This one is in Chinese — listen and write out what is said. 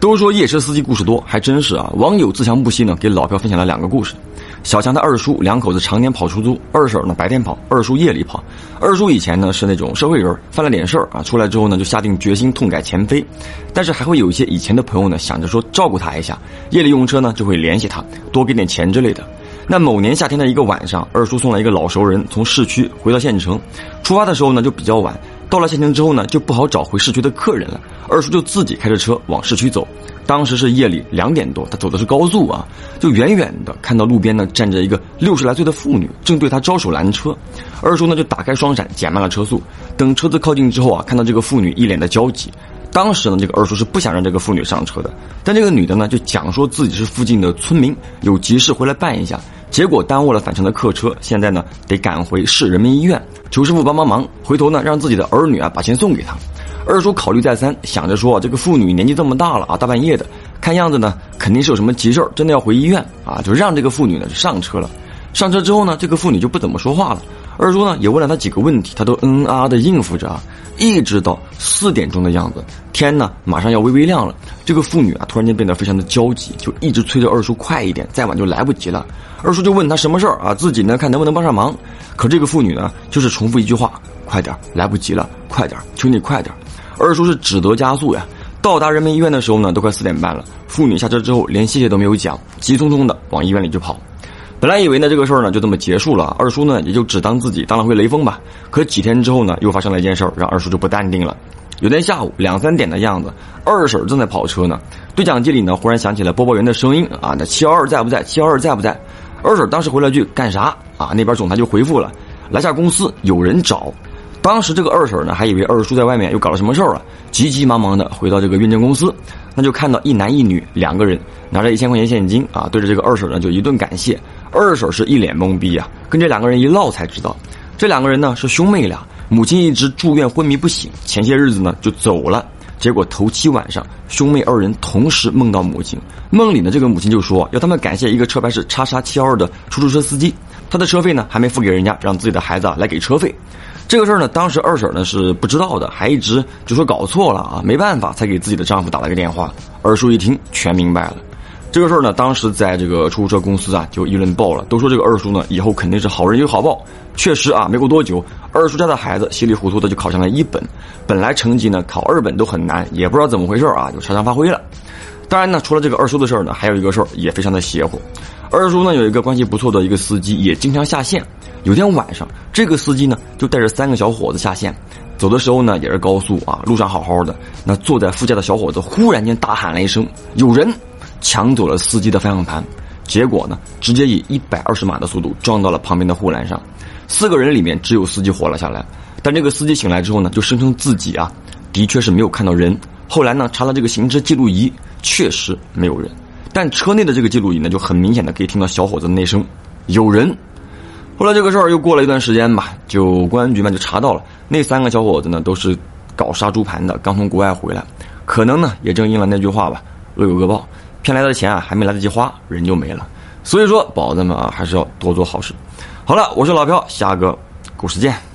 都说夜车司机故事多，还真是啊！网友自强不息呢，给老票分享了两个故事。小强他二叔两口子常年跑出租，二婶呢白天跑，二叔夜里跑。二叔以前呢是那种社会人，犯了点事儿啊，出来之后呢就下定决心痛改前非。但是还会有一些以前的朋友呢想着说照顾他一下，夜里用车呢就会联系他，多给点钱之类的。那某年夏天的一个晚上，二叔送了一个老熟人从市区回到县城，出发的时候呢就比较晚。到了县城之后呢，就不好找回市区的客人了。二叔就自己开着车往市区走。当时是夜里两点多，他走的是高速啊，就远远的看到路边呢站着一个六十来岁的妇女，正对他招手拦车。二叔呢就打开双闪，减慢了车速。等车子靠近之后啊，看到这个妇女一脸的焦急。当时呢，这个二叔是不想让这个妇女上车的，但这个女的呢就讲说自己是附近的村民，有急事回来办一下。结果耽误了返程的客车，现在呢得赶回市人民医院，求师傅帮帮忙。回头呢让自己的儿女啊把钱送给他。二叔考虑再三，想着说这个妇女年纪这么大了啊，大半夜的，看样子呢肯定是有什么急事真的要回医院啊，就让这个妇女呢上车了。上车之后呢，这个妇女就不怎么说话了。二叔呢也问了他几个问题，他都嗯啊的应付着啊，一直到四点钟的样子，天呢马上要微微亮了，这个妇女啊突然间变得非常的焦急，就一直催着二叔快一点，再晚就来不及了。二叔就问他什么事儿啊，自己呢看能不能帮上忙。可这个妇女呢就是重复一句话：快点，来不及了，快点，求你快点。二叔是只得加速呀。到达人民医院的时候呢，都快四点半了。妇女下车之后连谢谢都没有讲，急匆匆的往医院里就跑。本来以为呢这个事儿呢就这么结束了，二叔呢也就只当自己当了回雷锋吧。可几天之后呢，又发生了一件事儿，让二叔就不淡定了。有天下午两三点的样子，二婶正在跑车呢，对讲机里呢忽然响起了播报员的声音啊，那七幺二在不在？七幺二在不在？二婶当时回了句干啥啊？那边总裁就回复了，来下公司有人找。当时这个二婶呢还以为二叔在外面又搞了什么事儿了，急急忙忙的回到这个运证公司，那就看到一男一女两个人拿着一千块钱现金啊，对着这个二婶呢就一顿感谢。二婶是一脸懵逼啊，跟这两个人一唠才知道，这两个人呢是兄妹俩，母亲一直住院昏迷不醒，前些日子呢就走了。结果头七晚上，兄妹二人同时梦到母亲，梦里呢这个母亲就说要他们感谢一个车牌是叉叉七幺二的出租车司机，他的车费呢还没付给人家，让自己的孩子啊来给车费。这个事儿呢，当时二婶呢是不知道的，还一直就说搞错了啊，没办法才给自己的丈夫打了个电话。二叔一听全明白了。这个事儿呢，当时在这个出租车公司啊，就议论爆了，都说这个二叔呢，以后肯定是好人有好报。确实啊，没过多久，二叔家的孩子稀里糊涂的就考上了一本，本来成绩呢考二本都很难，也不知道怎么回事啊，就超常发挥了。当然呢，除了这个二叔的事儿呢，还有一个事儿也非常的邪乎。二叔呢有一个关系不错的一个司机，也经常下线。有天晚上，这个司机呢就带着三个小伙子下线，走的时候呢也是高速啊，路上好好的，那坐在副驾的小伙子忽然间大喊了一声：“有人！”抢走了司机的方向盘，结果呢，直接以一百二十码的速度撞到了旁边的护栏上。四个人里面只有司机活了下来，但这个司机醒来之后呢，就声称自己啊，的确是没有看到人。后来呢，查了这个行车记录仪，确实没有人，但车内的这个记录仪呢，就很明显的可以听到小伙子的那声“有人”。后来这个事儿又过了一段时间吧，就公安局嘛就查到了那三个小伙子呢，都是搞杀猪盘的，刚从国外回来，可能呢也正应了那句话吧，“恶有恶报”。骗来的钱啊，还没来得及花，人就没了。所以说，宝子们啊，还是要多做好事。好了，我是老飘，下个故事见。